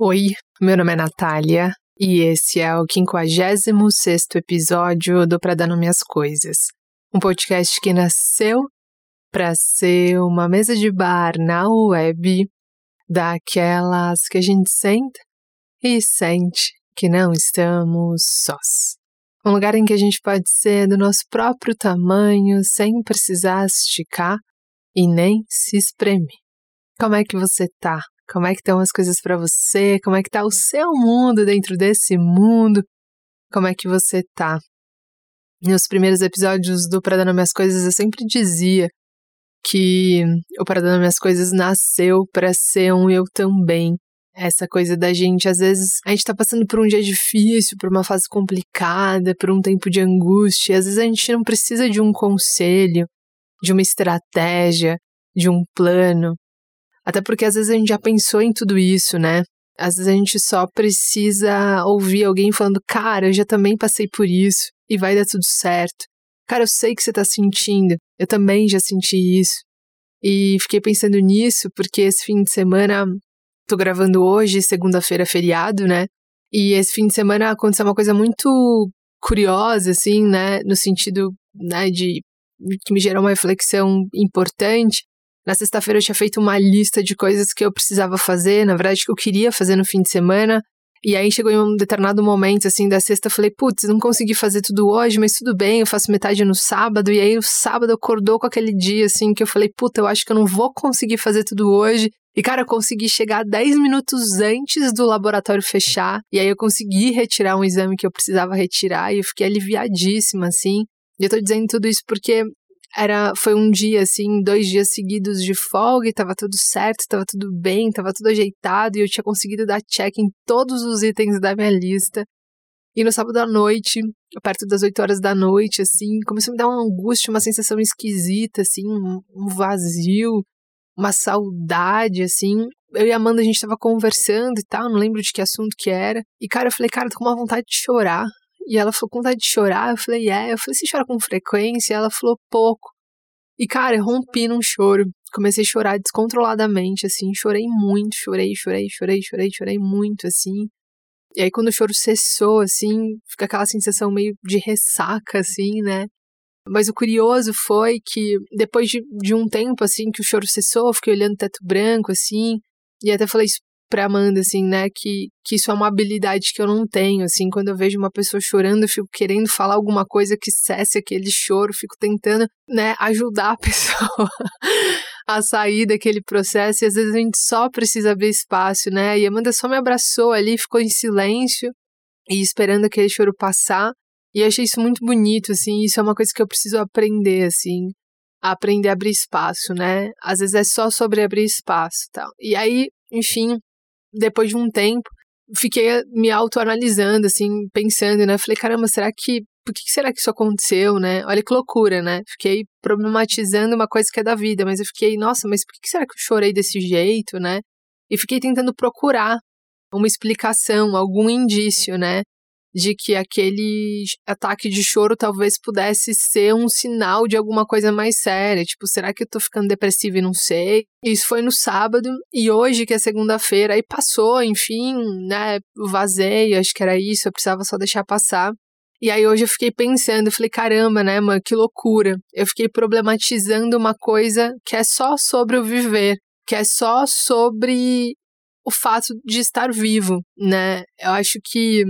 Oi, meu nome é Natália e esse é o 56 episódio do Pra Dar às Coisas, um podcast que nasceu para ser uma mesa de bar na web daquelas que a gente senta e sente que não estamos sós. Um lugar em que a gente pode ser do nosso próprio tamanho sem precisar esticar e nem se espremer. Como é que você tá? Como é que estão as coisas para você? Como é que tá o seu mundo dentro desse mundo? Como é que você tá? Nos primeiros episódios do Para Nome às Coisas, eu sempre dizia que o Para Nome às Coisas nasceu para ser um eu também. Essa coisa da gente, às vezes, a gente tá passando por um dia difícil, por uma fase complicada, por um tempo de angústia, às vezes a gente não precisa de um conselho, de uma estratégia, de um plano. Até porque às vezes a gente já pensou em tudo isso, né? Às vezes a gente só precisa ouvir alguém falando, cara, eu já também passei por isso e vai dar tudo certo. Cara, eu sei que você tá sentindo, eu também já senti isso. E fiquei pensando nisso porque esse fim de semana, tô gravando hoje, segunda-feira feriado, né? E esse fim de semana aconteceu uma coisa muito curiosa, assim, né? No sentido, né, de que me gerou uma reflexão importante, na sexta-feira eu tinha feito uma lista de coisas que eu precisava fazer, na verdade que eu queria fazer no fim de semana. E aí chegou em um determinado momento, assim, da sexta, eu falei, putz, não consegui fazer tudo hoje, mas tudo bem, eu faço metade no sábado. E aí o sábado acordou com aquele dia, assim, que eu falei, puta, eu acho que eu não vou conseguir fazer tudo hoje. E, cara, eu consegui chegar 10 minutos antes do laboratório fechar. E aí eu consegui retirar um exame que eu precisava retirar. E eu fiquei aliviadíssima, assim. E eu tô dizendo tudo isso porque era foi um dia assim, dois dias seguidos de folga e tava tudo certo, tava tudo bem, tava tudo ajeitado e eu tinha conseguido dar check em todos os itens da minha lista. E no sábado à noite, perto das 8 horas da noite, assim, começou a me dar uma angústia, uma sensação esquisita, assim, um vazio, uma saudade, assim. Eu e a Amanda, a gente tava conversando e tal, não lembro de que assunto que era. E, cara, eu falei, cara, tô com uma vontade de chorar. E ela falou, com vontade de chorar? Eu falei, é. Eu falei, você chora com frequência? Ela falou, pouco. E, cara, eu rompi num choro. Comecei a chorar descontroladamente, assim. Chorei muito, chorei, chorei, chorei, chorei, chorei muito, assim. E aí, quando o choro cessou, assim, fica aquela sensação meio de ressaca, assim, né? Mas o curioso foi que, depois de, de um tempo, assim, que o choro cessou, eu fiquei olhando o teto branco, assim, e até falei isso pra Amanda, assim, né, que, que isso é uma habilidade que eu não tenho, assim, quando eu vejo uma pessoa chorando, eu fico querendo falar alguma coisa que cesse aquele choro, fico tentando, né, ajudar a pessoa a sair daquele processo, e às vezes a gente só precisa abrir espaço, né, e a Amanda só me abraçou ali, ficou em silêncio, e esperando aquele choro passar, e achei isso muito bonito, assim, isso é uma coisa que eu preciso aprender, assim, aprender a abrir espaço, né? Às vezes é só sobre abrir espaço, tal. E aí, enfim, depois de um tempo, fiquei me autoanalisando, assim, pensando, né? Falei, caramba, será que. Por que será que isso aconteceu, né? Olha que loucura, né? Fiquei problematizando uma coisa que é da vida, mas eu fiquei, nossa, mas por que será que eu chorei desse jeito, né? E fiquei tentando procurar uma explicação, algum indício, né? De que aquele ataque de choro talvez pudesse ser um sinal de alguma coisa mais séria. Tipo, será que eu tô ficando depressiva e não sei? Isso foi no sábado, e hoje, que é segunda-feira, aí passou, enfim, né? Vazei, acho que era isso, eu precisava só deixar passar. E aí hoje eu fiquei pensando, falei, caramba, né, mano, que loucura. Eu fiquei problematizando uma coisa que é só sobre o viver, que é só sobre o fato de estar vivo, né? Eu acho que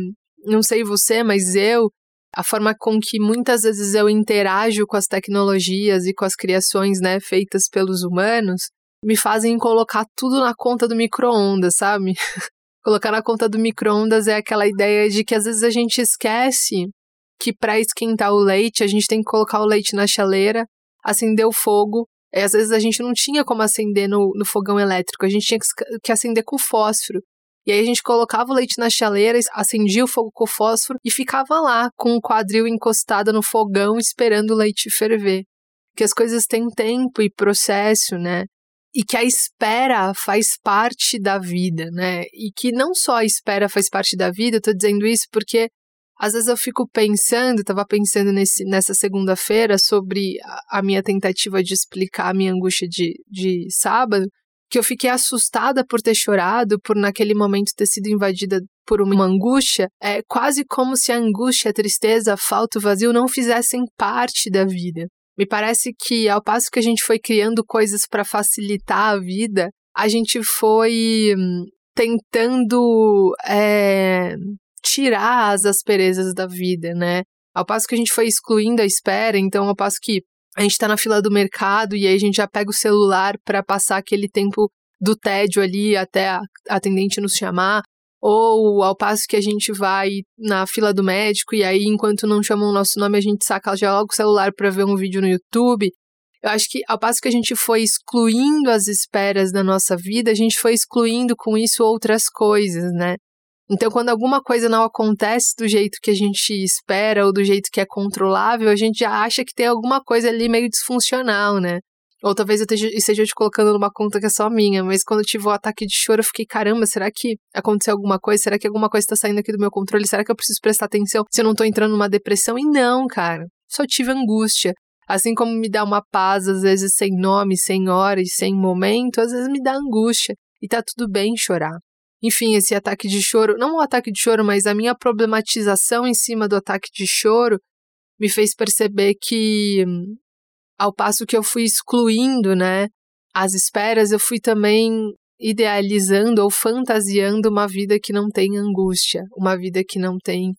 não sei você, mas eu, a forma com que muitas vezes eu interajo com as tecnologias e com as criações, né, feitas pelos humanos, me fazem colocar tudo na conta do micro-ondas, sabe? colocar na conta do micro-ondas é aquela ideia de que às vezes a gente esquece que para esquentar o leite, a gente tem que colocar o leite na chaleira, acender o fogo. E às vezes a gente não tinha como acender no, no fogão elétrico, a gente tinha que, que acender com fósforo. E aí a gente colocava o leite na chaleira, acendia o fogo com fósforo e ficava lá com o quadril encostado no fogão esperando o leite ferver. Que as coisas têm tempo e processo, né? E que a espera faz parte da vida, né? E que não só a espera faz parte da vida, eu tô dizendo isso porque às vezes eu fico pensando, estava pensando nesse, nessa segunda-feira sobre a, a, minha tentativa de explicar a minha angústia de, de sábado, que eu fiquei assustada por ter chorado, por naquele momento ter sido invadida por uma angústia, é quase como se a angústia, a tristeza, a falta, o vazio não fizessem parte da vida. Me parece que ao passo que a gente foi criando coisas para facilitar a vida, a gente foi hum, tentando é, tirar as asperezas da vida, né? Ao passo que a gente foi excluindo a espera, então ao passo que a gente está na fila do mercado e aí a gente já pega o celular para passar aquele tempo do tédio ali até a atendente nos chamar, ou ao passo que a gente vai na fila do médico e aí enquanto não chamam o nosso nome a gente saca já logo o celular para ver um vídeo no YouTube. Eu acho que ao passo que a gente foi excluindo as esperas da nossa vida, a gente foi excluindo com isso outras coisas, né? Então, quando alguma coisa não acontece do jeito que a gente espera ou do jeito que é controlável, a gente já acha que tem alguma coisa ali meio disfuncional, né? Ou talvez eu esteja te colocando numa conta que é só minha, mas quando eu tive o ataque de choro, eu fiquei, caramba, será que aconteceu alguma coisa? Será que alguma coisa está saindo aqui do meu controle? Será que eu preciso prestar atenção se eu não estou entrando numa depressão? E não, cara. Só tive angústia. Assim como me dá uma paz, às vezes sem nome, sem hora e sem momento, às vezes me dá angústia. E tá tudo bem chorar. Enfim, esse ataque de choro, não o ataque de choro, mas a minha problematização em cima do ataque de choro me fez perceber que, ao passo que eu fui excluindo, né, as esperas, eu fui também idealizando ou fantasiando uma vida que não tem angústia, uma vida que não tem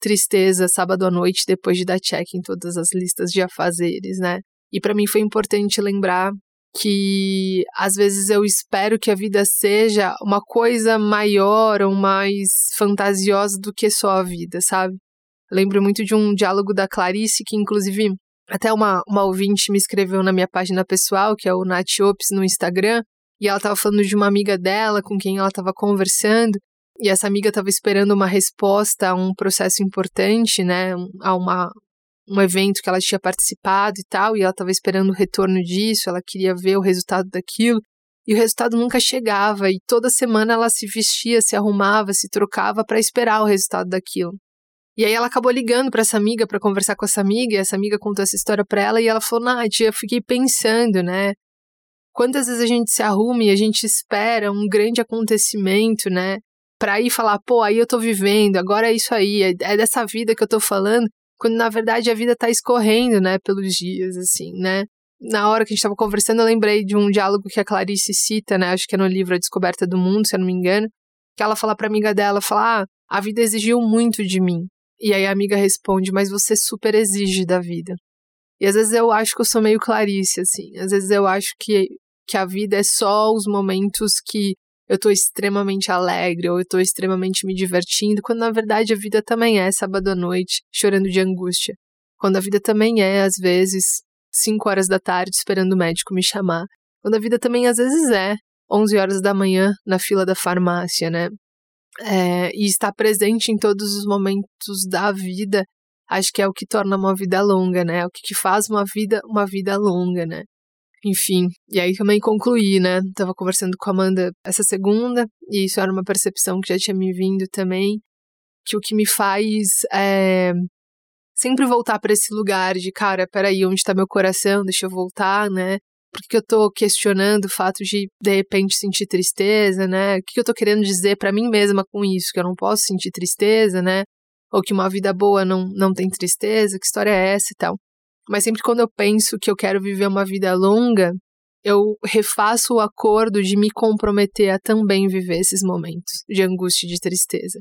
tristeza sábado à noite depois de dar check em todas as listas de afazeres, né? E para mim foi importante lembrar que às vezes eu espero que a vida seja uma coisa maior ou mais fantasiosa do que só a vida, sabe? lembro muito de um diálogo da Clarice, que inclusive até uma, uma ouvinte me escreveu na minha página pessoal, que é o Nath Ops no Instagram, e ela estava falando de uma amiga dela com quem ela estava conversando, e essa amiga estava esperando uma resposta a um processo importante, né, a uma, um evento que ela tinha participado e tal, e ela estava esperando o retorno disso, ela queria ver o resultado daquilo, e o resultado nunca chegava, e toda semana ela se vestia, se arrumava, se trocava para esperar o resultado daquilo. E aí ela acabou ligando para essa amiga para conversar com essa amiga, e essa amiga contou essa história para ela e ela falou: "Nath, eu fiquei pensando, né? Quantas vezes a gente se arruma e a gente espera um grande acontecimento, né? Para ir falar, pô, aí eu tô vivendo, agora é isso aí, é, é dessa vida que eu tô falando, quando na verdade a vida está escorrendo, né, pelos dias, assim, né? Na hora que a gente estava conversando, eu lembrei de um diálogo que a Clarice cita, né, acho que é no livro A Descoberta do Mundo, se eu não me engano, que ela fala para amiga dela, fala, ah, a vida exigiu muito de mim. E aí a amiga responde, mas você super exige da vida. E às vezes eu acho que eu sou meio Clarice, assim, às vezes eu acho que, que a vida é só os momentos que eu tô extremamente alegre ou eu tô extremamente me divertindo, quando na verdade a vida também é sábado à noite, chorando de angústia. Quando a vida também é, às vezes, 5 horas da tarde esperando o médico me chamar. Quando a vida também às vezes é 11 horas da manhã na fila da farmácia, né? É, e estar presente em todos os momentos da vida, acho que é o que torna uma vida longa, né? É o que faz uma vida uma vida longa, né? Enfim, e aí também concluí, né? Tava conversando com a Amanda essa segunda, e isso era uma percepção que já tinha me vindo também, que o que me faz é sempre voltar para esse lugar de, cara, peraí, onde tá meu coração? Deixa eu voltar, né? Por que, que eu tô questionando o fato de, de repente, sentir tristeza, né? O que, que eu tô querendo dizer para mim mesma com isso? Que eu não posso sentir tristeza, né? Ou que uma vida boa não, não tem tristeza? Que história é essa e tal? Mas sempre quando eu penso que eu quero viver uma vida longa, eu refaço o acordo de me comprometer a também viver esses momentos de angústia e de tristeza.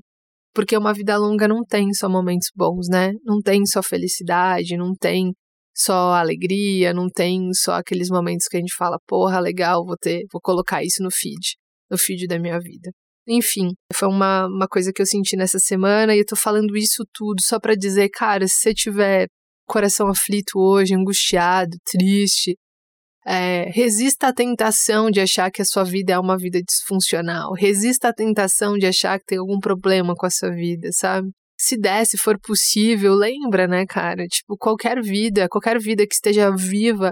Porque uma vida longa não tem só momentos bons, né? Não tem só felicidade, não tem só alegria, não tem só aqueles momentos que a gente fala, porra, legal, vou ter, vou colocar isso no feed, no feed da minha vida. Enfim, foi uma, uma coisa que eu senti nessa semana e eu tô falando isso tudo só para dizer, cara, se você tiver coração aflito hoje, angustiado, triste, é, resista à tentação de achar que a sua vida é uma vida disfuncional. Resista à tentação de achar que tem algum problema com a sua vida, sabe? Se der, se for possível, lembra, né, cara? Tipo, qualquer vida, qualquer vida que esteja viva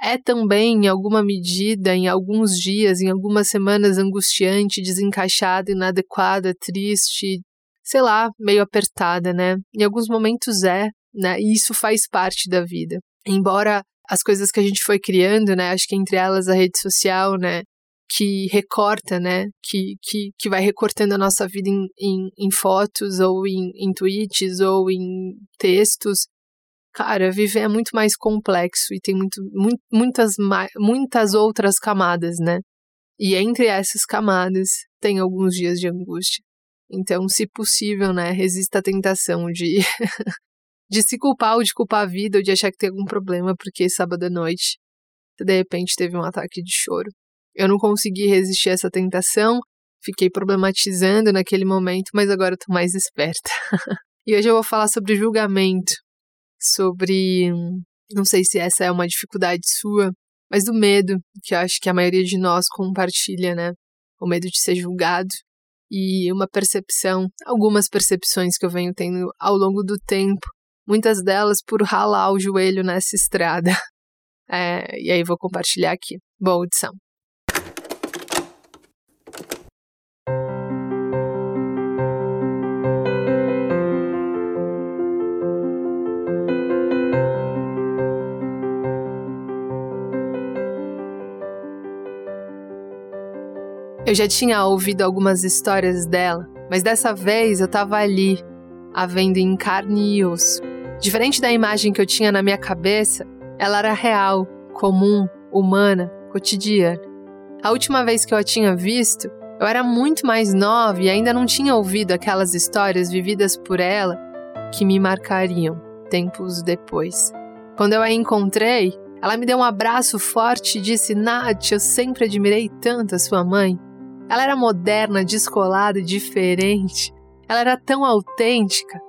é também, em alguma medida, em alguns dias, em algumas semanas, angustiante, desencaixada, inadequada, triste, sei lá, meio apertada, né? Em alguns momentos é, né? E isso faz parte da vida. Embora as coisas que a gente foi criando, né? Acho que entre elas a rede social, né? que recorta, né? Que, que, que vai recortando a nossa vida em, em, em fotos, ou em, em tweets, ou em textos. Cara, viver é muito mais complexo e tem muito, muito, muitas, muitas outras camadas, né? E entre essas camadas tem alguns dias de angústia. Então, se possível, né, resista à tentação de, de se culpar ou de culpar a vida ou de achar que tem algum problema porque sábado à noite, de repente, teve um ataque de choro. Eu não consegui resistir a essa tentação, fiquei problematizando naquele momento, mas agora eu tô mais esperta. e hoje eu vou falar sobre julgamento, sobre. Não sei se essa é uma dificuldade sua, mas do medo, que eu acho que a maioria de nós compartilha, né? O medo de ser julgado e uma percepção, algumas percepções que eu venho tendo ao longo do tempo, muitas delas por ralar o joelho nessa estrada. É, e aí vou compartilhar aqui. Boa audição. Eu já tinha ouvido algumas histórias dela, mas dessa vez eu tava ali, a vendo em carne e osso. Diferente da imagem que eu tinha na minha cabeça, ela era real, comum, humana, cotidiana. A última vez que eu a tinha visto, eu era muito mais nova e ainda não tinha ouvido aquelas histórias vividas por ela que me marcariam tempos depois. Quando eu a encontrei, ela me deu um abraço forte e disse: Nath, eu sempre admirei tanto a sua mãe. Ela era moderna, descolada e diferente. Ela era tão autêntica.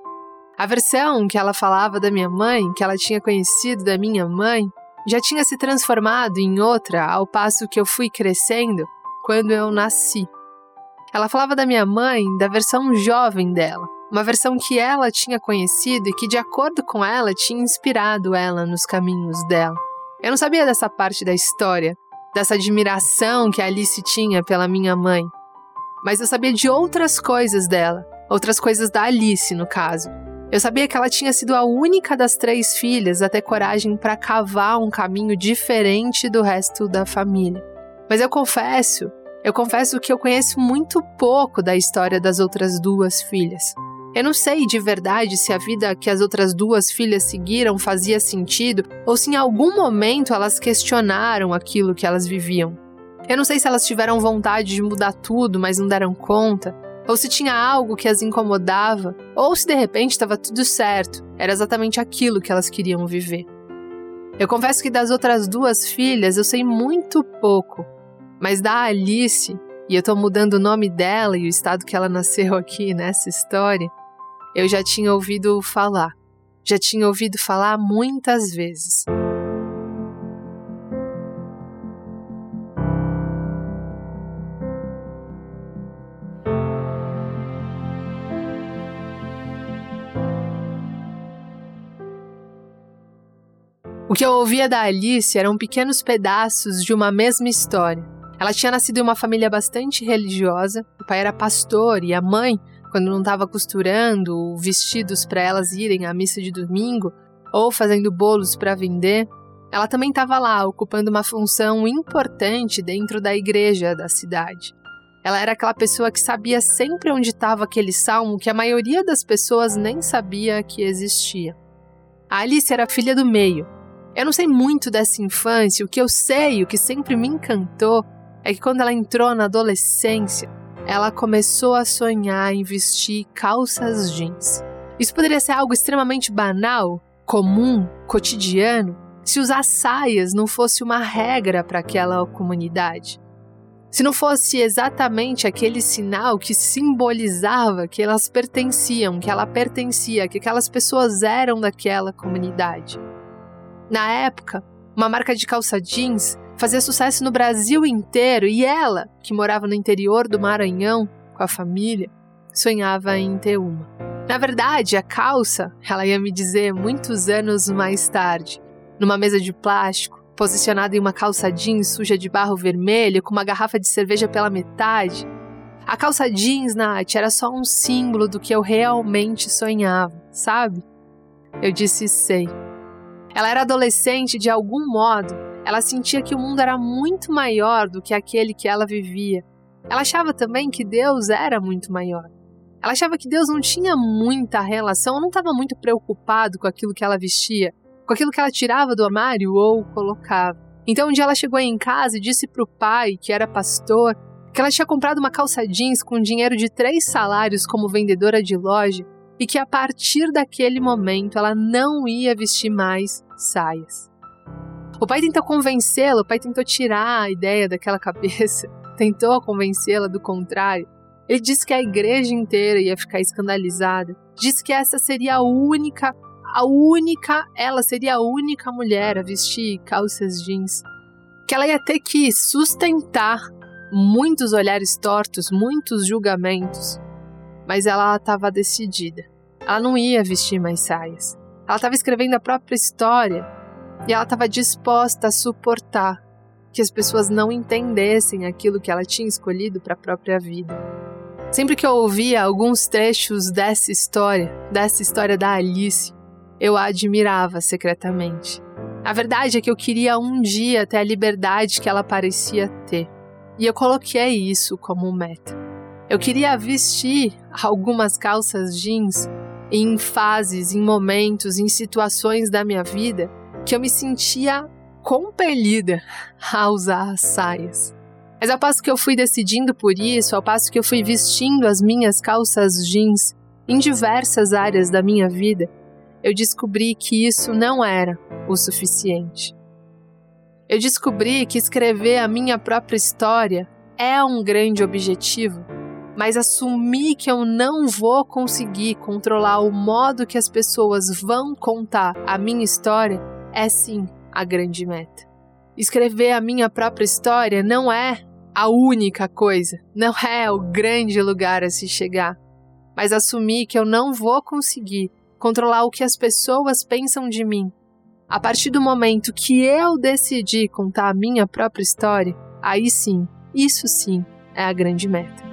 A versão que ela falava da minha mãe, que ela tinha conhecido da minha mãe, já tinha se transformado em outra ao passo que eu fui crescendo quando eu nasci. Ela falava da minha mãe da versão jovem dela, uma versão que ela tinha conhecido e que, de acordo com ela, tinha inspirado ela nos caminhos dela. Eu não sabia dessa parte da história, dessa admiração que Alice tinha pela minha mãe. Mas eu sabia de outras coisas dela, outras coisas da Alice, no caso. Eu sabia que ela tinha sido a única das três filhas a ter coragem para cavar um caminho diferente do resto da família. Mas eu confesso, eu confesso que eu conheço muito pouco da história das outras duas filhas. Eu não sei de verdade se a vida que as outras duas filhas seguiram fazia sentido ou se em algum momento elas questionaram aquilo que elas viviam. Eu não sei se elas tiveram vontade de mudar tudo, mas não deram conta, ou se tinha algo que as incomodava, ou se de repente estava tudo certo, era exatamente aquilo que elas queriam viver. Eu confesso que das outras duas filhas eu sei muito pouco, mas da Alice, e eu estou mudando o nome dela e o estado que ela nasceu aqui nessa história, eu já tinha ouvido falar. Já tinha ouvido falar muitas vezes. O que eu ouvia da Alice eram pequenos pedaços de uma mesma história. Ela tinha nascido em uma família bastante religiosa, o pai era pastor e a mãe quando não estava costurando vestidos para elas irem à missa de domingo ou fazendo bolos para vender, ela também estava lá ocupando uma função importante dentro da igreja da cidade. Ela era aquela pessoa que sabia sempre onde estava aquele salmo que a maioria das pessoas nem sabia que existia. A Alice era filha do meio. Eu não sei muito dessa infância, o que eu sei, o que sempre me encantou, é que quando ela entrou na adolescência, ela começou a sonhar em vestir calças jeans. Isso poderia ser algo extremamente banal, comum, cotidiano, se usar saias não fosse uma regra para aquela comunidade. Se não fosse exatamente aquele sinal que simbolizava que elas pertenciam, que ela pertencia, que aquelas pessoas eram daquela comunidade. Na época, uma marca de calça jeans fazia sucesso no Brasil inteiro e ela, que morava no interior do Maranhão com a família, sonhava em ter uma. Na verdade, a calça, ela ia me dizer muitos anos mais tarde, numa mesa de plástico, posicionada em uma calça jeans suja de barro vermelho, com uma garrafa de cerveja pela metade. A calça jeans, Nath, era só um símbolo do que eu realmente sonhava, sabe? Eu disse sei. Ela era adolescente de algum modo Ela sentia que o mundo era muito maior do que aquele que ela vivia. Ela achava também que Deus era muito maior. Ela achava que Deus não tinha muita relação, não estava muito preocupado com aquilo que ela vestia, com aquilo que ela tirava do armário ou colocava. Então um dia ela chegou em casa e disse para o pai, que era pastor, que ela tinha comprado uma calça jeans com dinheiro de três salários como vendedora de loja e que a partir daquele momento ela não ia vestir mais saias. O pai tentou convencê-la, o pai tentou tirar a ideia daquela cabeça, tentou convencê-la do contrário. Ele disse que a igreja inteira ia ficar escandalizada, disse que essa seria a única, a única, ela seria a única mulher a vestir calças jeans, que ela ia ter que sustentar muitos olhares tortos, muitos julgamentos, mas ela estava decidida. Ela não ia vestir mais saias. Ela estava escrevendo a própria história e ela estava disposta a suportar que as pessoas não entendessem aquilo que ela tinha escolhido para a própria vida. Sempre que eu ouvia alguns trechos dessa história, dessa história da Alice, eu a admirava secretamente. A verdade é que eu queria um dia ter a liberdade que ela parecia ter. E eu coloquei isso como meta. Eu queria vestir algumas calças jeans em fases, em momentos, em situações da minha vida que eu me sentia compelida a usar saias. Mas ao passo que eu fui decidindo por isso, ao passo que eu fui vestindo as minhas calças jeans em diversas áreas da minha vida, eu descobri que isso não era o suficiente eu descobri que escrever a minha própria história é um grande objetivo, mas assumir que eu não vou conseguir controlar o modo que as pessoas vão contar a minha história é sim a grande meta. Escrever a minha própria história não é a única coisa, não é o grande lugar a se chegar, mas assumir que eu não vou conseguir controlar o que as pessoas pensam de mim a partir do momento que eu decidi contar a minha própria história, aí sim, isso sim é a grande meta.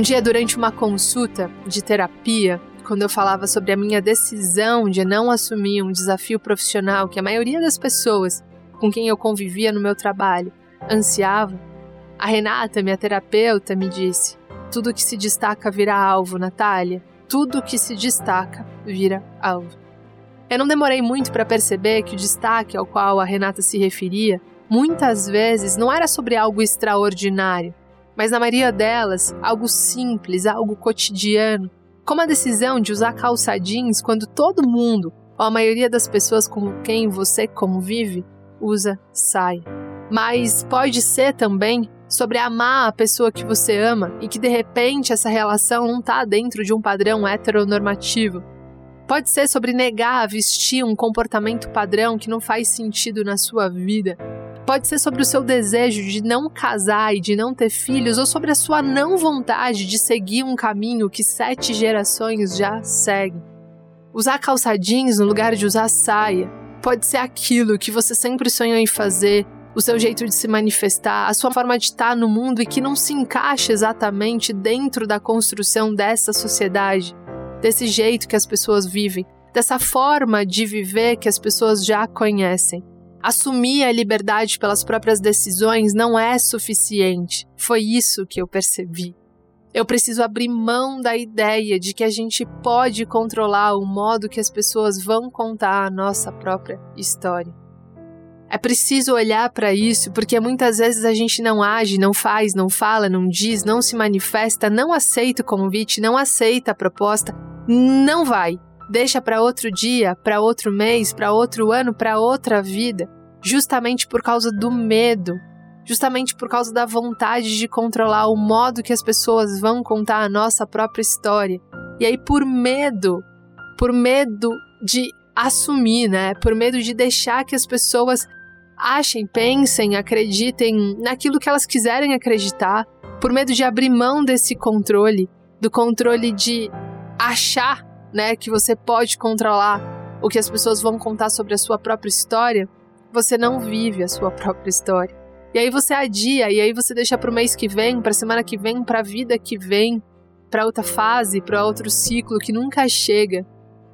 Um dia, durante uma consulta de terapia, quando eu falava sobre a minha decisão de não assumir um desafio profissional que a maioria das pessoas com quem eu convivia no meu trabalho ansiava, a Renata, minha terapeuta, me disse: tudo que se destaca vira alvo, Natália. Tudo que se destaca vira alvo. Eu não demorei muito para perceber que o destaque ao qual a Renata se referia muitas vezes não era sobre algo extraordinário, mas na maioria delas, algo simples, algo cotidiano, como a decisão de usar calça jeans quando todo mundo, ou a maioria das pessoas com quem você convive, usa saia. Mas pode ser também sobre amar a pessoa que você ama e que de repente essa relação não está dentro de um padrão heteronormativo. Pode ser sobre negar a vestir um comportamento padrão que não faz sentido na sua vida. Pode ser sobre o seu desejo de não casar e de não ter filhos, ou sobre a sua não vontade de seguir um caminho que sete gerações já seguem. Usar calça jeans no lugar de usar saia pode ser aquilo que você sempre sonhou em fazer, o seu jeito de se manifestar, a sua forma de estar no mundo e que não se encaixa exatamente dentro da construção dessa sociedade, desse jeito que as pessoas vivem, dessa forma de viver que as pessoas já conhecem. Assumir a liberdade pelas próprias decisões não é suficiente. Foi isso que eu percebi. Eu preciso abrir mão da ideia de que a gente pode controlar o modo que as pessoas vão contar a nossa própria história. É preciso olhar para isso porque muitas vezes a gente não age, não faz, não fala, não diz, não se manifesta, não aceita o convite, não aceita a proposta, não vai deixa para outro dia, para outro mês, para outro ano, para outra vida, justamente por causa do medo, justamente por causa da vontade de controlar o modo que as pessoas vão contar a nossa própria história. E aí, por medo, por medo de assumir, né? Por medo de deixar que as pessoas achem, pensem, acreditem naquilo que elas quiserem acreditar, por medo de abrir mão desse controle, do controle de achar né, que você pode controlar o que as pessoas vão contar sobre a sua própria história, você não vive a sua própria história. E aí você adia, e aí você deixa para o mês que vem, para a semana que vem, para a vida que vem, para outra fase, para outro ciclo que nunca chega.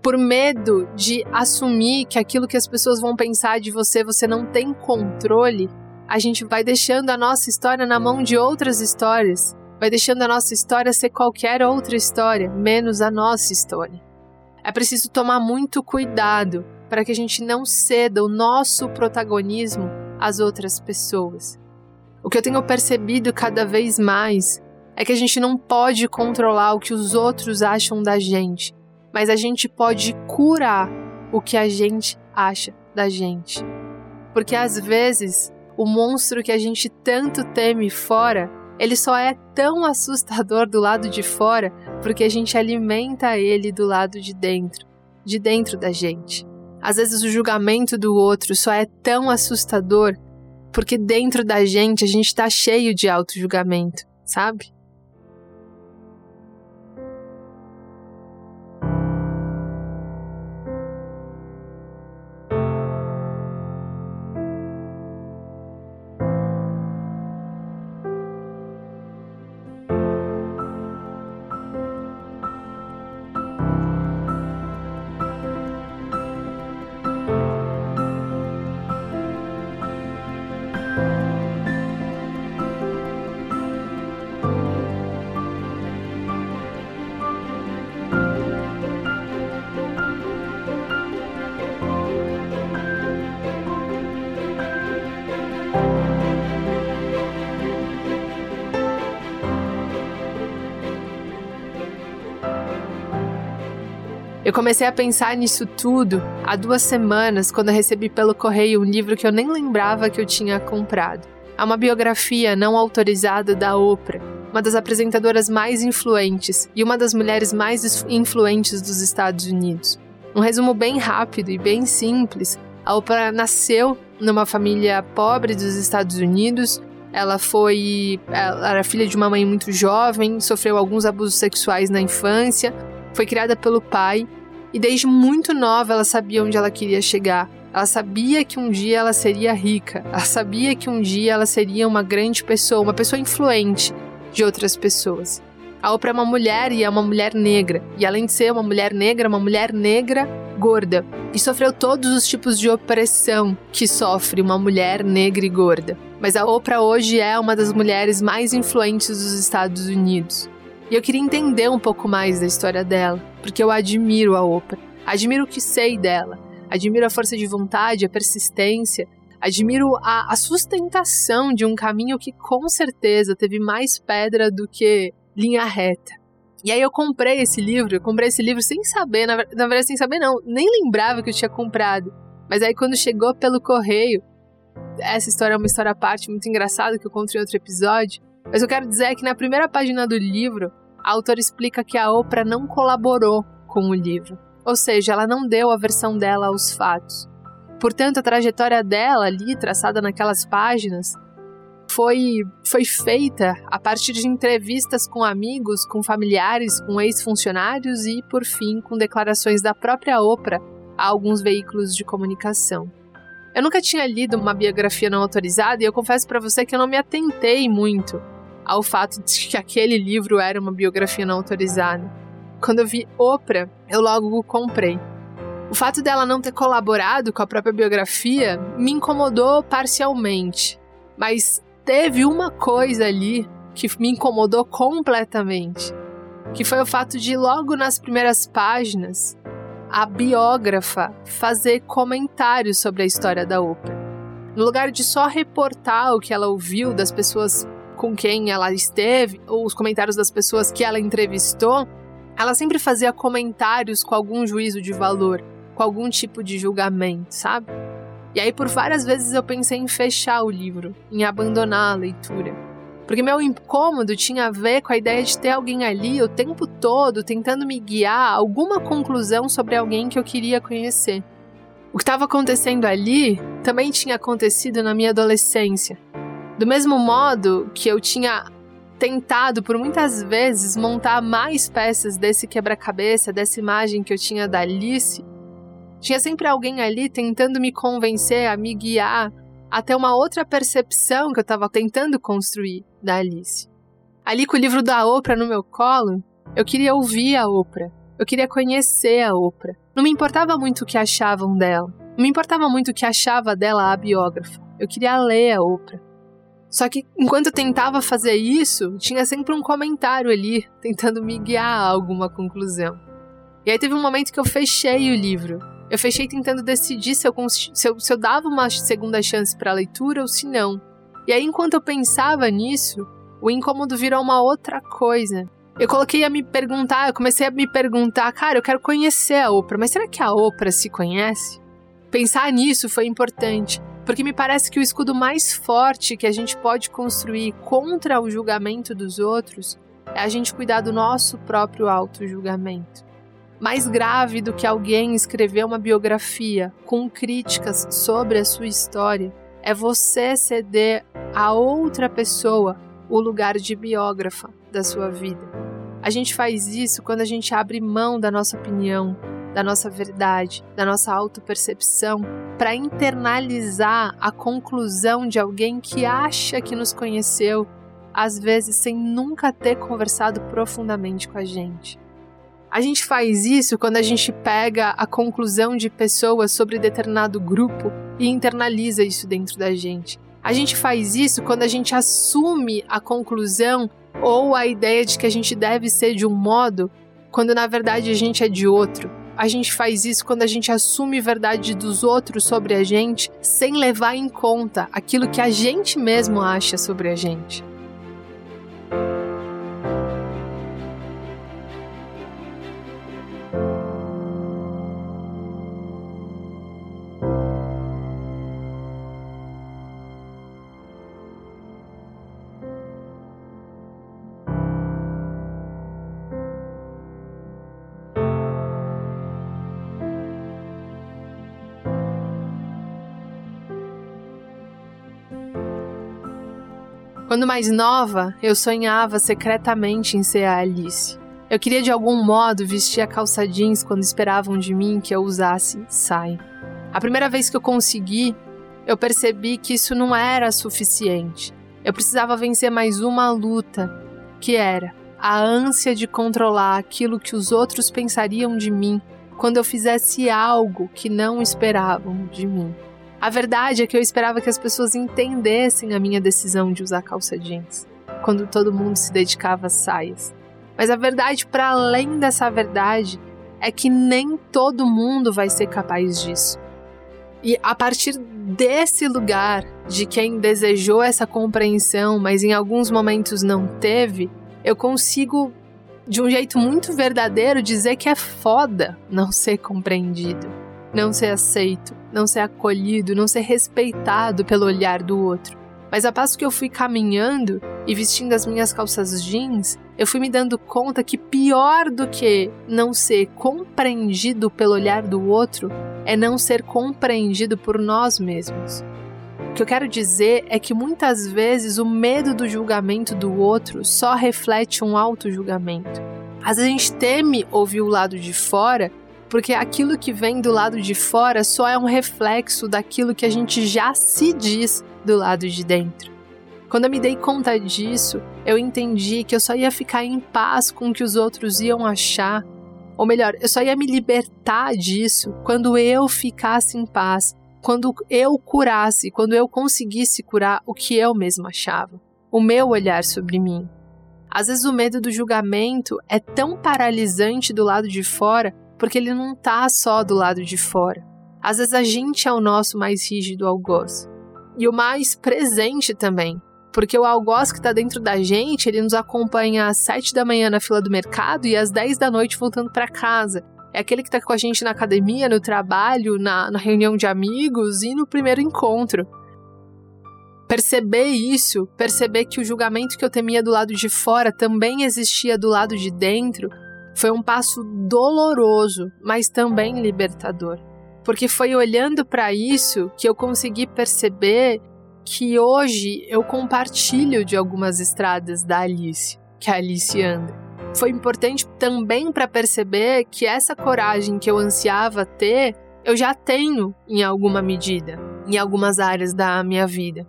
Por medo de assumir que aquilo que as pessoas vão pensar de você, você não tem controle, a gente vai deixando a nossa história na mão de outras histórias. Vai deixando a nossa história ser qualquer outra história, menos a nossa história. É preciso tomar muito cuidado para que a gente não ceda o nosso protagonismo às outras pessoas. O que eu tenho percebido cada vez mais é que a gente não pode controlar o que os outros acham da gente, mas a gente pode curar o que a gente acha da gente. Porque às vezes o monstro que a gente tanto teme fora, ele só é tão assustador do lado de fora porque a gente alimenta ele do lado de dentro, de dentro da gente. Às vezes o julgamento do outro só é tão assustador porque dentro da gente a gente está cheio de auto-julgamento, sabe? Comecei a pensar nisso tudo há duas semanas, quando recebi pelo correio um livro que eu nem lembrava que eu tinha comprado. É uma biografia não autorizada da Oprah, uma das apresentadoras mais influentes e uma das mulheres mais influentes dos Estados Unidos. Um resumo bem rápido e bem simples: a Oprah nasceu numa família pobre dos Estados Unidos. Ela foi. Ela era filha de uma mãe muito jovem, sofreu alguns abusos sexuais na infância, foi criada pelo pai e desde muito nova ela sabia onde ela queria chegar. Ela sabia que um dia ela seria rica. Ela sabia que um dia ela seria uma grande pessoa, uma pessoa influente de outras pessoas. A Oprah é uma mulher e é uma mulher negra. E além de ser uma mulher negra, uma mulher negra gorda. E sofreu todos os tipos de opressão que sofre uma mulher negra e gorda. Mas a Oprah hoje é uma das mulheres mais influentes dos Estados Unidos. E eu queria entender um pouco mais da história dela, porque eu admiro a Oprah, admiro o que sei dela, admiro a força de vontade, a persistência, admiro a, a sustentação de um caminho que com certeza teve mais pedra do que linha reta. E aí eu comprei esse livro, eu comprei esse livro sem saber, na, na verdade sem saber não, nem lembrava que eu tinha comprado. Mas aí quando chegou pelo correio, essa história é uma história à parte muito engraçada que eu contei em outro episódio. Mas eu quero dizer que na primeira página do livro, a autora explica que a Oprah não colaborou com o livro, ou seja, ela não deu a versão dela aos fatos. Portanto, a trajetória dela ali, traçada naquelas páginas, foi, foi feita a partir de entrevistas com amigos, com familiares, com ex-funcionários e, por fim, com declarações da própria Oprah a alguns veículos de comunicação. Eu nunca tinha lido uma biografia não autorizada e eu confesso para você que eu não me atentei muito ao fato de que aquele livro era uma biografia não autorizada. Quando eu vi Oprah, eu logo o comprei. O fato dela não ter colaborado com a própria biografia me incomodou parcialmente, mas teve uma coisa ali que me incomodou completamente, que foi o fato de logo nas primeiras páginas a biógrafa fazer comentários sobre a história da Oprah. No lugar de só reportar o que ela ouviu das pessoas com quem ela esteve, ou os comentários das pessoas que ela entrevistou, ela sempre fazia comentários com algum juízo de valor, com algum tipo de julgamento, sabe? E aí, por várias vezes, eu pensei em fechar o livro, em abandonar a leitura. Porque meu incômodo tinha a ver com a ideia de ter alguém ali o tempo todo tentando me guiar a alguma conclusão sobre alguém que eu queria conhecer. O que estava acontecendo ali também tinha acontecido na minha adolescência, do mesmo modo que eu tinha tentado por muitas vezes montar mais peças desse quebra-cabeça, dessa imagem que eu tinha da Alice, Tinha sempre alguém ali tentando me convencer, a me guiar até uma outra percepção que eu estava tentando construir da Alice. Ali com o livro da Oprah no meu colo, eu queria ouvir a Oprah. Eu queria conhecer a Oprah. Não me importava muito o que achavam dela. Não me importava muito o que achava dela a biógrafa. Eu queria ler a Oprah. Só que enquanto eu tentava fazer isso, tinha sempre um comentário ali tentando me guiar a alguma conclusão. E aí teve um momento que eu fechei o livro. Eu fechei tentando decidir se eu, se eu, se eu dava uma segunda chance para a leitura ou se não. E aí, enquanto eu pensava nisso, o incômodo virou uma outra coisa. Eu coloquei a me perguntar, eu comecei a me perguntar, cara, eu quero conhecer a Oprah, mas será que a Oprah se conhece? Pensar nisso foi importante, porque me parece que o escudo mais forte que a gente pode construir contra o julgamento dos outros é a gente cuidar do nosso próprio auto-julgamento. Mais grave do que alguém escrever uma biografia com críticas sobre a sua história é você ceder a outra pessoa o lugar de biógrafa da sua vida. A gente faz isso quando a gente abre mão da nossa opinião, da nossa verdade, da nossa autopercepção, para internalizar a conclusão de alguém que acha que nos conheceu, às vezes sem nunca ter conversado profundamente com a gente. A gente faz isso quando a gente pega a conclusão de pessoas sobre determinado grupo e internaliza isso dentro da gente. A gente faz isso quando a gente assume a conclusão ou a ideia de que a gente deve ser de um modo, quando na verdade a gente é de outro. A gente faz isso quando a gente assume verdade dos outros sobre a gente sem levar em conta aquilo que a gente mesmo acha sobre a gente. Quando mais nova, eu sonhava secretamente em ser a Alice. Eu queria de algum modo vestir a calça jeans quando esperavam de mim que eu usasse saia. A primeira vez que eu consegui, eu percebi que isso não era suficiente. Eu precisava vencer mais uma luta, que era a ânsia de controlar aquilo que os outros pensariam de mim quando eu fizesse algo que não esperavam de mim. A verdade é que eu esperava que as pessoas entendessem a minha decisão de usar calça jeans, quando todo mundo se dedicava às saias. Mas a verdade, para além dessa verdade, é que nem todo mundo vai ser capaz disso. E a partir desse lugar de quem desejou essa compreensão, mas em alguns momentos não teve, eu consigo, de um jeito muito verdadeiro, dizer que é foda não ser compreendido, não ser aceito, não ser acolhido, não ser respeitado pelo olhar do outro. Mas a passo que eu fui caminhando e vestindo as minhas calças jeans, eu fui me dando conta que pior do que não ser compreendido pelo olhar do outro é não ser compreendido por nós mesmos. O que eu quero dizer é que muitas vezes o medo do julgamento do outro só reflete um auto-julgamento. Às vezes a gente teme ouvir o lado de fora porque aquilo que vem do lado de fora só é um reflexo daquilo que a gente já se diz do lado de dentro. Quando eu me dei conta disso, eu entendi que eu só ia ficar em paz com o que os outros iam achar, ou melhor, eu só ia me libertar disso quando eu ficasse em paz, quando eu curasse, quando eu conseguisse curar o que eu mesmo achava, o meu olhar sobre mim. Às vezes o medo do julgamento é tão paralisante do lado de fora porque ele não tá só do lado de fora. Às vezes a gente é o nosso mais rígido algoz. E o mais presente também. Porque o algoz que está dentro da gente, ele nos acompanha às 7 da manhã na fila do mercado e às 10 da noite voltando para casa. É aquele que está com a gente na academia, no trabalho, na, na reunião de amigos e no primeiro encontro. Perceber isso, perceber que o julgamento que eu temia do lado de fora também existia do lado de dentro, foi um passo doloroso, mas também libertador. Porque foi olhando para isso que eu consegui perceber que hoje eu compartilho de algumas estradas da Alice, que a Alice anda. Foi importante também para perceber que essa coragem que eu ansiava ter, eu já tenho em alguma medida, em algumas áreas da minha vida.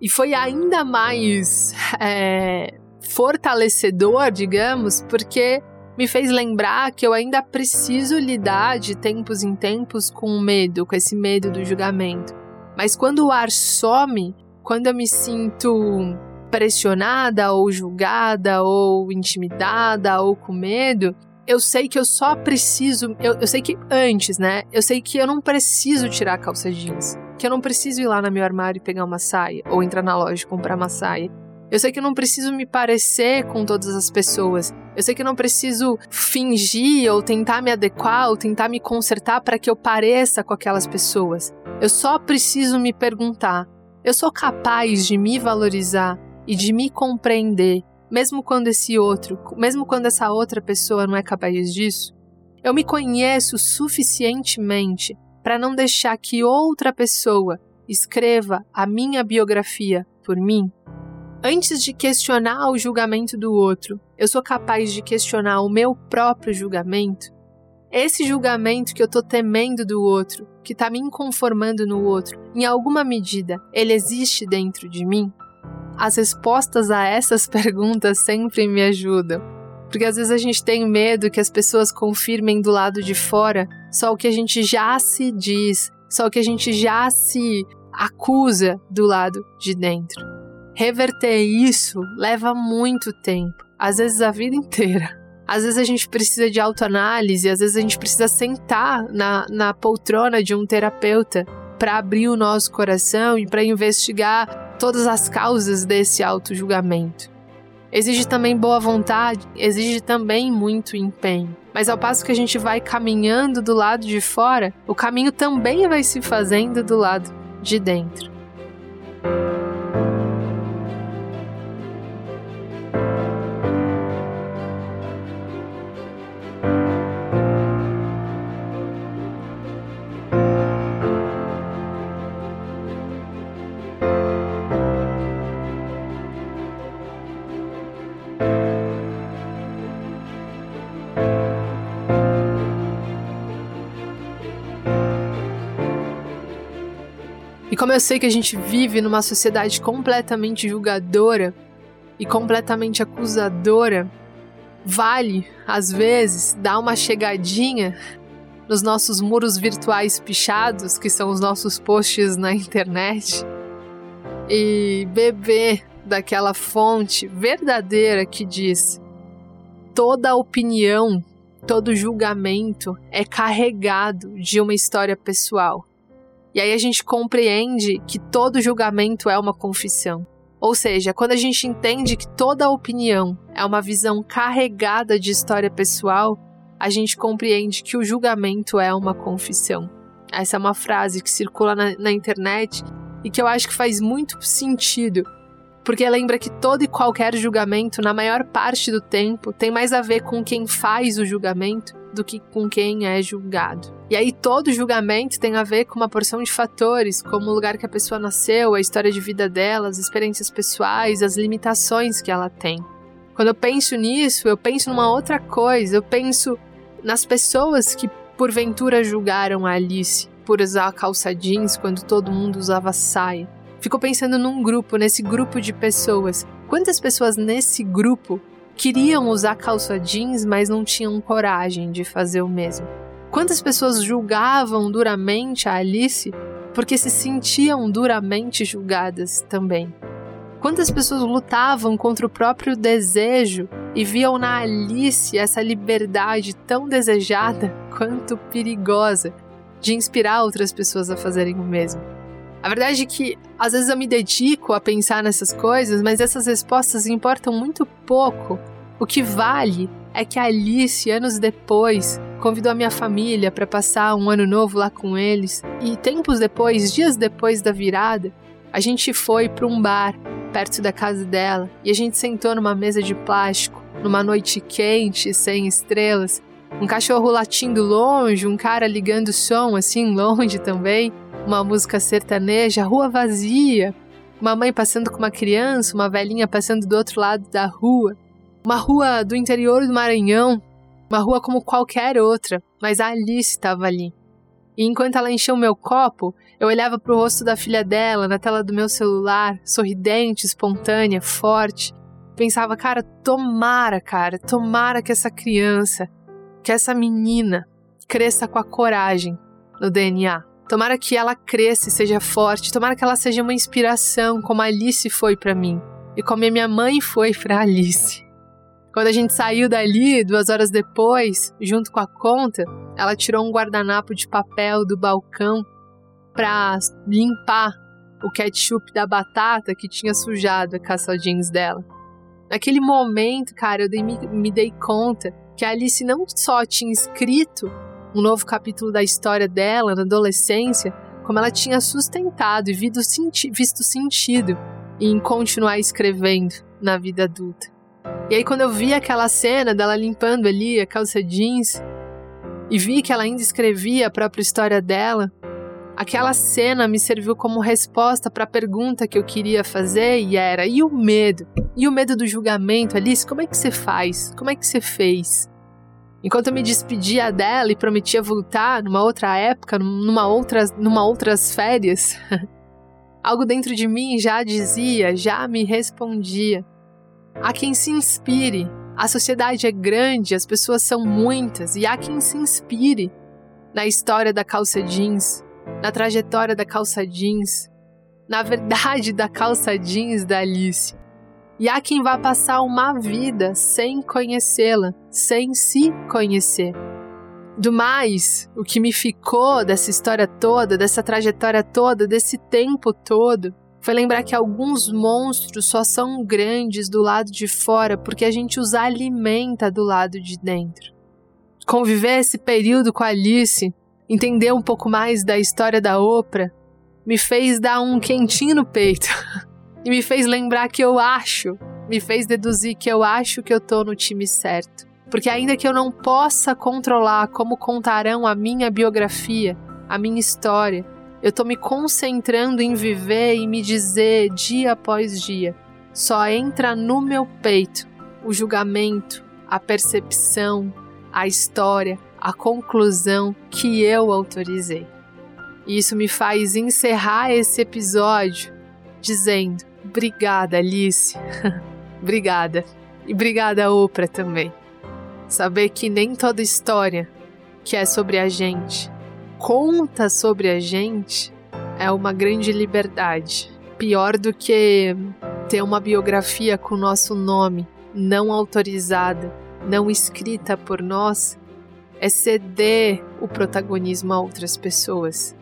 E foi ainda mais é, fortalecedor, digamos, porque me fez lembrar que eu ainda preciso lidar de tempos em tempos com o medo, com esse medo do julgamento. Mas quando o ar some, quando eu me sinto pressionada ou julgada ou intimidada ou com medo, eu sei que eu só preciso. Eu, eu sei que antes, né? Eu sei que eu não preciso tirar a calça jeans. Que eu não preciso ir lá no meu armário e pegar uma saia. Ou entrar na loja e comprar uma saia. Eu sei que eu não preciso me parecer com todas as pessoas. Eu sei que eu não preciso fingir ou tentar me adequar ou tentar me consertar para que eu pareça com aquelas pessoas. Eu só preciso me perguntar: eu sou capaz de me valorizar e de me compreender mesmo quando esse outro, mesmo quando essa outra pessoa não é capaz disso? Eu me conheço suficientemente para não deixar que outra pessoa escreva a minha biografia por mim? Antes de questionar o julgamento do outro, eu sou capaz de questionar o meu próprio julgamento? Esse julgamento que eu tô temendo do outro, que tá me inconformando no outro, em alguma medida, ele existe dentro de mim? As respostas a essas perguntas sempre me ajudam. Porque às vezes a gente tem medo que as pessoas confirmem do lado de fora só o que a gente já se diz, só o que a gente já se acusa do lado de dentro. Reverter isso leva muito tempo, às vezes a vida inteira. Às vezes a gente precisa de autoanálise, às vezes a gente precisa sentar na, na poltrona de um terapeuta para abrir o nosso coração e para investigar todas as causas desse auto-julgamento. Exige também boa vontade, exige também muito empenho. Mas ao passo que a gente vai caminhando do lado de fora, o caminho também vai se fazendo do lado de dentro. Como eu sei que a gente vive numa sociedade completamente julgadora e completamente acusadora, vale, às vezes, dar uma chegadinha nos nossos muros virtuais pichados, que são os nossos posts na internet, e beber daquela fonte verdadeira que diz: toda opinião, todo julgamento é carregado de uma história pessoal. E aí a gente compreende que todo julgamento é uma confissão. Ou seja, quando a gente entende que toda opinião é uma visão carregada de história pessoal, a gente compreende que o julgamento é uma confissão. Essa é uma frase que circula na, na internet e que eu acho que faz muito sentido porque lembra que todo e qualquer julgamento, na maior parte do tempo, tem mais a ver com quem faz o julgamento do que com quem é julgado. E aí todo julgamento tem a ver com uma porção de fatores, como o lugar que a pessoa nasceu, a história de vida dela, as experiências pessoais, as limitações que ela tem. Quando eu penso nisso, eu penso numa outra coisa, eu penso nas pessoas que porventura julgaram a Alice por usar calça jeans quando todo mundo usava saia Fico pensando num grupo, nesse grupo de pessoas. Quantas pessoas nesse grupo queriam usar calça jeans, mas não tinham coragem de fazer o mesmo? Quantas pessoas julgavam duramente a Alice porque se sentiam duramente julgadas também? Quantas pessoas lutavam contra o próprio desejo e viam na Alice essa liberdade tão desejada quanto perigosa de inspirar outras pessoas a fazerem o mesmo? A verdade é que às vezes eu me dedico a pensar nessas coisas, mas essas respostas importam muito pouco. O que vale é que a Alice, anos depois, convidou a minha família para passar um ano novo lá com eles. E tempos depois, dias depois da virada, a gente foi para um bar perto da casa dela e a gente sentou numa mesa de plástico, numa noite quente, sem estrelas. Um cachorro latindo longe, um cara ligando som assim longe também uma música sertaneja, rua vazia, uma mãe passando com uma criança, uma velhinha passando do outro lado da rua, uma rua do interior do Maranhão, uma rua como qualquer outra, mas a Alice estava ali. E enquanto ela encheu o meu copo, eu olhava para o rosto da filha dela na tela do meu celular, sorridente, espontânea, forte. Pensava, cara, tomara, cara, tomara que essa criança, que essa menina cresça com a coragem no DNA. Tomara que ela cresça e seja forte. Tomara que ela seja uma inspiração, como a Alice foi para mim e como a minha mãe foi para Alice. Quando a gente saiu dali, duas horas depois, junto com a conta, ela tirou um guardanapo de papel do balcão para limpar o ketchup da batata que tinha sujado a calça jeans dela. Naquele momento, cara, eu me dei conta que a Alice não só tinha escrito um novo capítulo da história dela na adolescência, como ela tinha sustentado e visto, senti visto sentido em continuar escrevendo na vida adulta. E aí, quando eu vi aquela cena dela limpando ali a calça jeans e vi que ela ainda escrevia a própria história dela, aquela cena me serviu como resposta para a pergunta que eu queria fazer e era: e o medo? E o medo do julgamento, Alice? Como é que você faz? Como é que você fez? Enquanto eu me despedia dela e prometia voltar numa outra época, numa, outra, numa outras férias, algo dentro de mim já dizia, já me respondia. Há quem se inspire. A sociedade é grande, as pessoas são muitas, e há quem se inspire na história da calça jeans, na trajetória da calça jeans, na verdade da calça jeans da Alice. E há quem vá passar uma vida sem conhecê-la, sem se conhecer. Do mais, o que me ficou dessa história toda, dessa trajetória toda, desse tempo todo, foi lembrar que alguns monstros só são grandes do lado de fora porque a gente os alimenta do lado de dentro. Conviver esse período com a Alice, entender um pouco mais da história da Oprah, me fez dar um quentinho no peito. e me fez lembrar que eu acho, me fez deduzir que eu acho que eu tô no time certo. Porque ainda que eu não possa controlar como contarão a minha biografia, a minha história, eu tô me concentrando em viver e me dizer dia após dia. Só entra no meu peito o julgamento, a percepção, a história, a conclusão que eu autorizei. E isso me faz encerrar esse episódio dizendo: Obrigada, Alice. obrigada. E obrigada, Oprah, também. Saber que nem toda história que é sobre a gente conta sobre a gente é uma grande liberdade. Pior do que ter uma biografia com nosso nome não autorizada, não escrita por nós, é ceder o protagonismo a outras pessoas.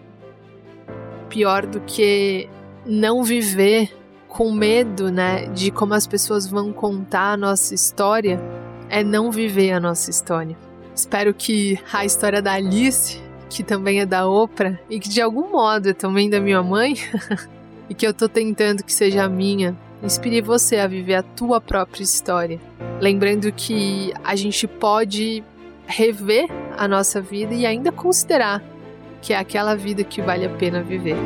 Pior do que não viver com medo, né, de como as pessoas vão contar a nossa história, é não viver a nossa história. Espero que a história da Alice, que também é da Oprah e que de algum modo é também da minha mãe, e que eu tô tentando que seja a minha, inspire você a viver a tua própria história. Lembrando que a gente pode rever a nossa vida e ainda considerar que é aquela vida que vale a pena viver.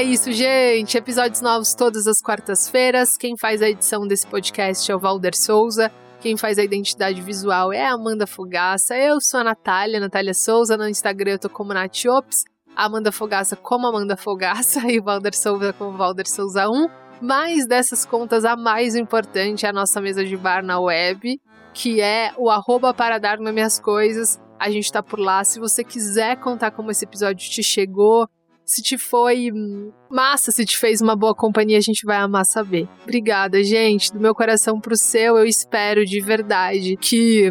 É isso, gente. Episódios novos todas as quartas-feiras. Quem faz a edição desse podcast é o Valder Souza. Quem faz a identidade visual é a Amanda Fogaça. Eu sou a Natália, Natália Souza. No Instagram eu tô como Natiops. Amanda Fogaça como Amanda Fogaça e o Valder Souza como Valder Souza 1. Mas dessas contas, a mais importante é a nossa mesa de bar na web, que é o arroba para dar nome às coisas. A gente tá por lá. Se você quiser contar como esse episódio te chegou, se te foi massa, se te fez uma boa companhia, a gente vai amar saber. Obrigada, gente. Do meu coração pro seu, eu espero de verdade que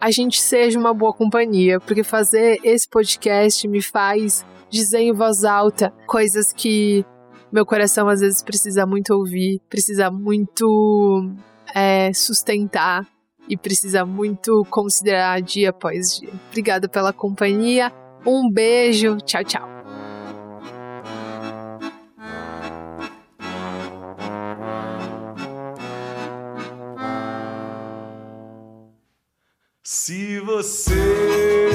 a gente seja uma boa companhia, porque fazer esse podcast me faz dizer em voz alta coisas que meu coração às vezes precisa muito ouvir, precisa muito é, sustentar e precisa muito considerar dia após dia. Obrigada pela companhia, um beijo, tchau, tchau. Se você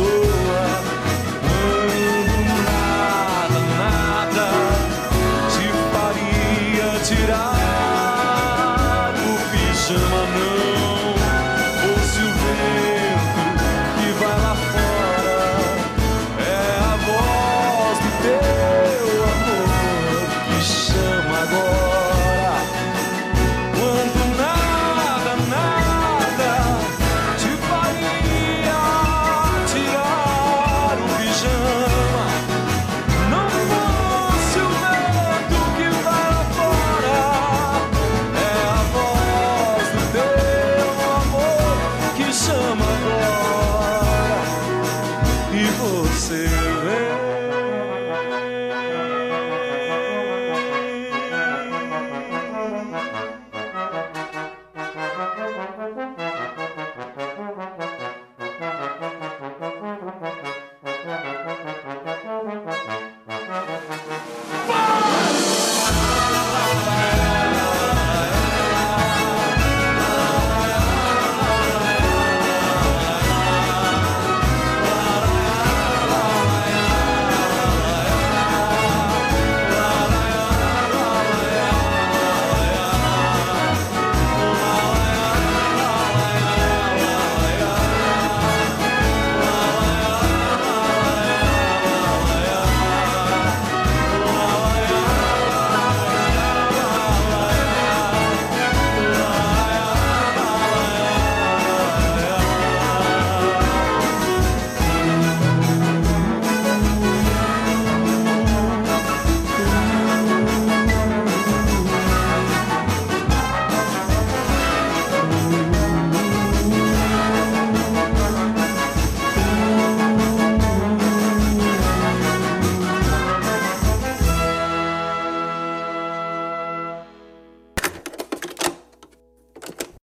é